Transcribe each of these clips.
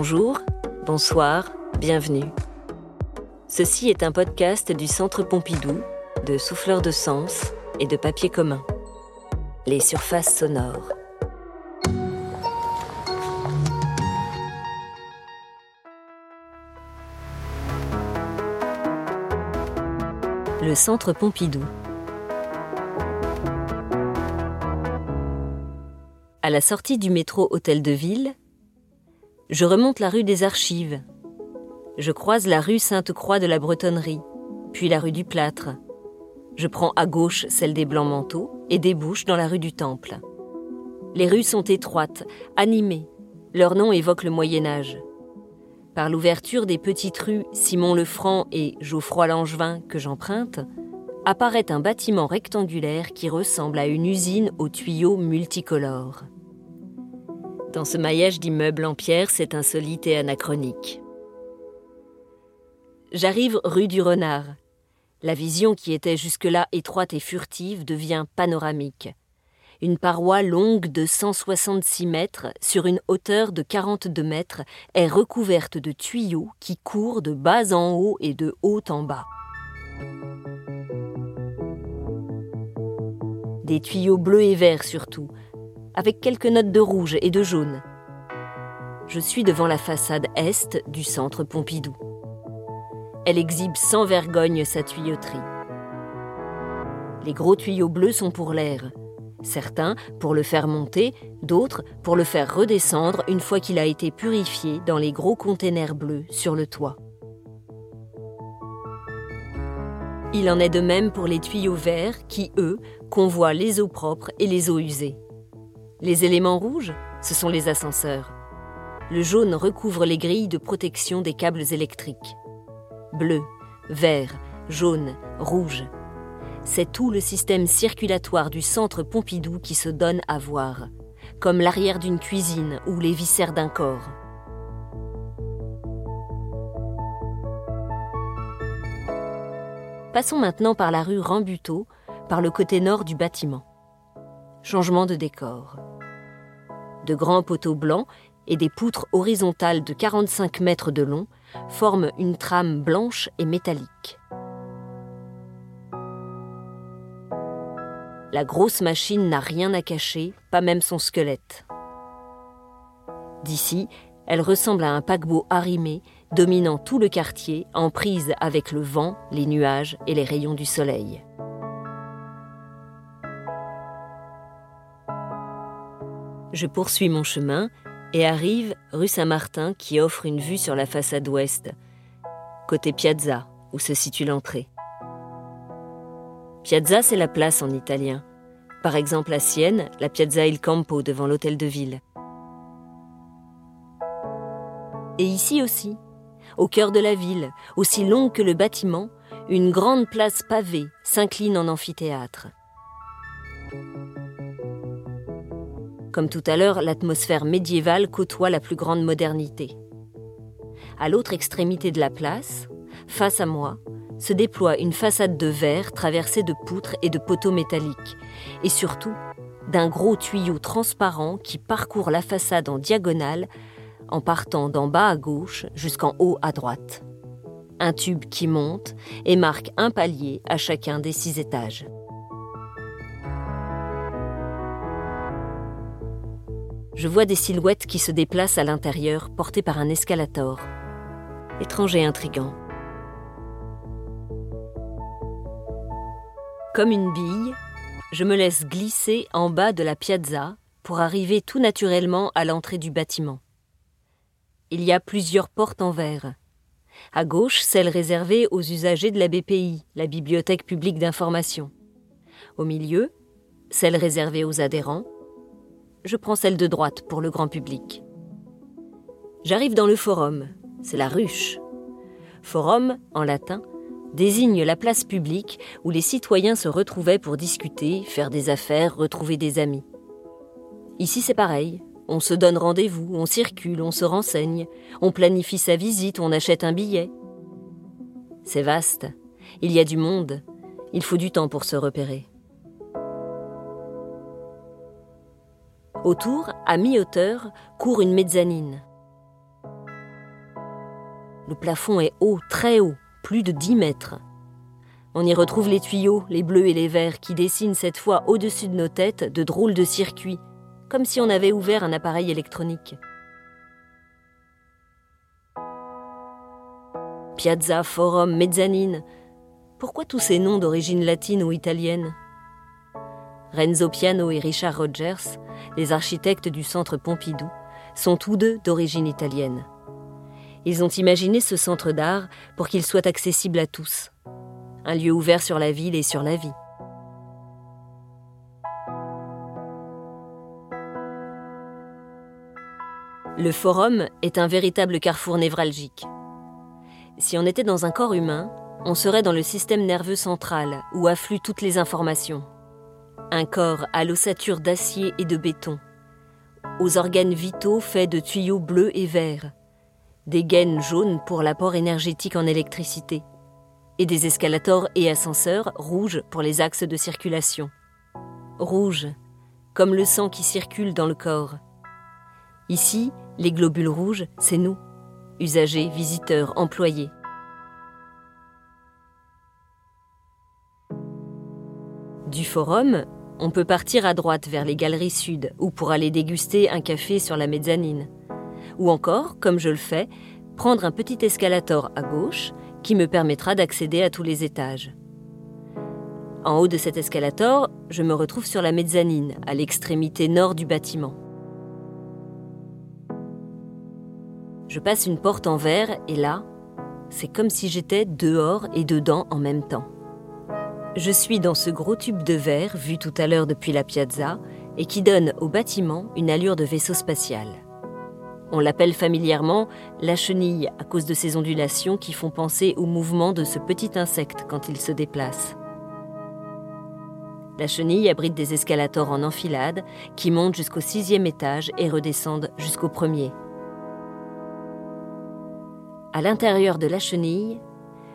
Bonjour, bonsoir, bienvenue. Ceci est un podcast du Centre Pompidou, de Souffleurs de Sens et de Papier commun. Les surfaces sonores. Le Centre Pompidou. À la sortie du métro Hôtel de Ville, je remonte la rue des Archives. Je croise la rue Sainte-Croix de la Bretonnerie, puis la rue du Plâtre. Je prends à gauche celle des Blancs Manteaux et débouche dans la rue du Temple. Les rues sont étroites, animées. Leur nom évoque le Moyen Âge. Par l'ouverture des petites rues Simon Lefranc et Geoffroy Langevin que j'emprunte, apparaît un bâtiment rectangulaire qui ressemble à une usine aux tuyaux multicolores. Dans ce maillage d'immeubles en pierre, c'est insolite et anachronique. J'arrive rue du Renard. La vision qui était jusque-là étroite et furtive devient panoramique. Une paroi longue de 166 mètres sur une hauteur de 42 mètres est recouverte de tuyaux qui courent de bas en haut et de haut en bas. Des tuyaux bleus et verts surtout, avec quelques notes de rouge et de jaune. Je suis devant la façade est du centre Pompidou. Elle exhibe sans vergogne sa tuyauterie. Les gros tuyaux bleus sont pour l'air, certains pour le faire monter, d'autres pour le faire redescendre une fois qu'il a été purifié dans les gros containers bleus sur le toit. Il en est de même pour les tuyaux verts qui, eux, convoient les eaux propres et les eaux usées. Les éléments rouges, ce sont les ascenseurs. Le jaune recouvre les grilles de protection des câbles électriques. Bleu, vert, jaune, rouge. C'est tout le système circulatoire du centre Pompidou qui se donne à voir, comme l'arrière d'une cuisine ou les viscères d'un corps. Passons maintenant par la rue Rambuteau, par le côté nord du bâtiment. Changement de décor. De grands poteaux blancs et des poutres horizontales de 45 mètres de long forment une trame blanche et métallique. La grosse machine n'a rien à cacher, pas même son squelette. D'ici, elle ressemble à un paquebot arrimé, dominant tout le quartier, en prise avec le vent, les nuages et les rayons du soleil. Je poursuis mon chemin et arrive rue Saint-Martin qui offre une vue sur la façade ouest, côté Piazza, où se situe l'entrée. Piazza, c'est la place en italien. Par exemple à Sienne, la Piazza Il Campo devant l'hôtel de ville. Et ici aussi, au cœur de la ville, aussi longue que le bâtiment, une grande place pavée s'incline en amphithéâtre. Comme tout à l'heure, l'atmosphère médiévale côtoie la plus grande modernité. À l'autre extrémité de la place, face à moi, se déploie une façade de verre traversée de poutres et de poteaux métalliques, et surtout d'un gros tuyau transparent qui parcourt la façade en diagonale en partant d'en bas à gauche jusqu'en haut à droite. Un tube qui monte et marque un palier à chacun des six étages. Je vois des silhouettes qui se déplacent à l'intérieur, portées par un escalator. Étrange et intrigant. Comme une bille, je me laisse glisser en bas de la piazza pour arriver tout naturellement à l'entrée du bâtiment. Il y a plusieurs portes en verre. À gauche, celle réservée aux usagers de la BPI, la Bibliothèque publique d'information. Au milieu, celle réservée aux adhérents, je prends celle de droite pour le grand public. J'arrive dans le forum, c'est la ruche. Forum, en latin, désigne la place publique où les citoyens se retrouvaient pour discuter, faire des affaires, retrouver des amis. Ici c'est pareil, on se donne rendez-vous, on circule, on se renseigne, on planifie sa visite, on achète un billet. C'est vaste, il y a du monde, il faut du temps pour se repérer. Autour, à mi-hauteur, court une mezzanine. Le plafond est haut, très haut, plus de 10 mètres. On y retrouve les tuyaux, les bleus et les verts, qui dessinent cette fois au-dessus de nos têtes de drôles de circuits, comme si on avait ouvert un appareil électronique. Piazza, Forum, Mezzanine. Pourquoi tous ces noms d'origine latine ou italienne? Renzo Piano et Richard Rogers, les architectes du centre Pompidou, sont tous deux d'origine italienne. Ils ont imaginé ce centre d'art pour qu'il soit accessible à tous, un lieu ouvert sur la ville et sur la vie. Le forum est un véritable carrefour névralgique. Si on était dans un corps humain, on serait dans le système nerveux central où affluent toutes les informations. Un corps à l'ossature d'acier et de béton, aux organes vitaux faits de tuyaux bleus et verts, des gaines jaunes pour l'apport énergétique en électricité, et des escalators et ascenseurs rouges pour les axes de circulation. Rouge, comme le sang qui circule dans le corps. Ici, les globules rouges, c'est nous, usagers, visiteurs, employés. Du forum, on peut partir à droite vers les galeries sud ou pour aller déguster un café sur la mezzanine. Ou encore, comme je le fais, prendre un petit escalator à gauche qui me permettra d'accéder à tous les étages. En haut de cet escalator, je me retrouve sur la mezzanine, à l'extrémité nord du bâtiment. Je passe une porte en verre et là, c'est comme si j'étais dehors et dedans en même temps. Je suis dans ce gros tube de verre vu tout à l'heure depuis la piazza et qui donne au bâtiment une allure de vaisseau spatial. On l'appelle familièrement la chenille à cause de ses ondulations qui font penser au mouvement de ce petit insecte quand il se déplace. La chenille abrite des escalators en enfilade qui montent jusqu'au sixième étage et redescendent jusqu'au premier. À l'intérieur de la chenille,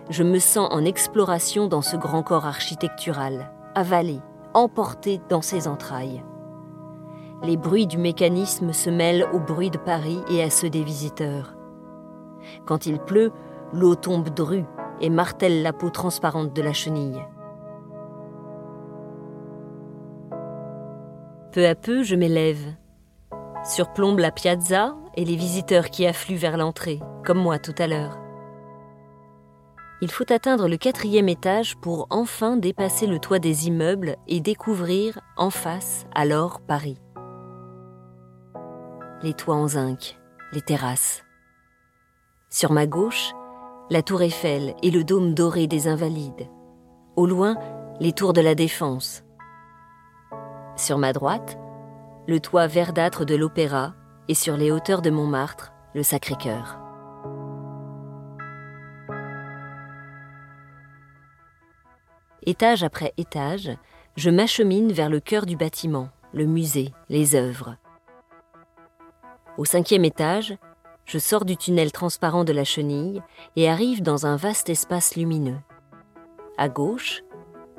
je me sens en exploration dans ce grand corps architectural, avalé, emporté dans ses entrailles. Les bruits du mécanisme se mêlent aux bruits de Paris et à ceux des visiteurs. Quand il pleut, l'eau tombe drue et martèle la peau transparente de la chenille. Peu à peu, je m'élève. Surplombe la piazza et les visiteurs qui affluent vers l'entrée, comme moi tout à l'heure. Il faut atteindre le quatrième étage pour enfin dépasser le toit des immeubles et découvrir en face alors Paris. Les toits en zinc, les terrasses. Sur ma gauche, la tour Eiffel et le dôme doré des Invalides. Au loin, les tours de la Défense. Sur ma droite, le toit verdâtre de l'Opéra et sur les hauteurs de Montmartre, le Sacré-Cœur. Étage après étage, je m'achemine vers le cœur du bâtiment, le musée, les œuvres. Au cinquième étage, je sors du tunnel transparent de la chenille et arrive dans un vaste espace lumineux. À gauche,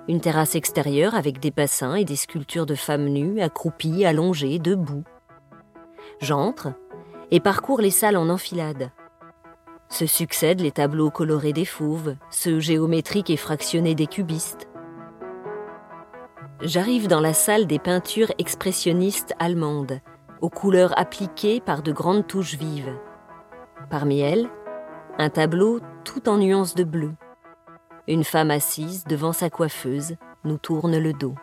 une terrasse extérieure avec des bassins et des sculptures de femmes nues, accroupies, allongées, debout. J'entre et parcours les salles en enfilade. Se succèdent les tableaux colorés des fauves, ceux géométriques et fractionnés des cubistes. J'arrive dans la salle des peintures expressionnistes allemandes, aux couleurs appliquées par de grandes touches vives. Parmi elles, un tableau tout en nuances de bleu. Une femme assise devant sa coiffeuse nous tourne le dos.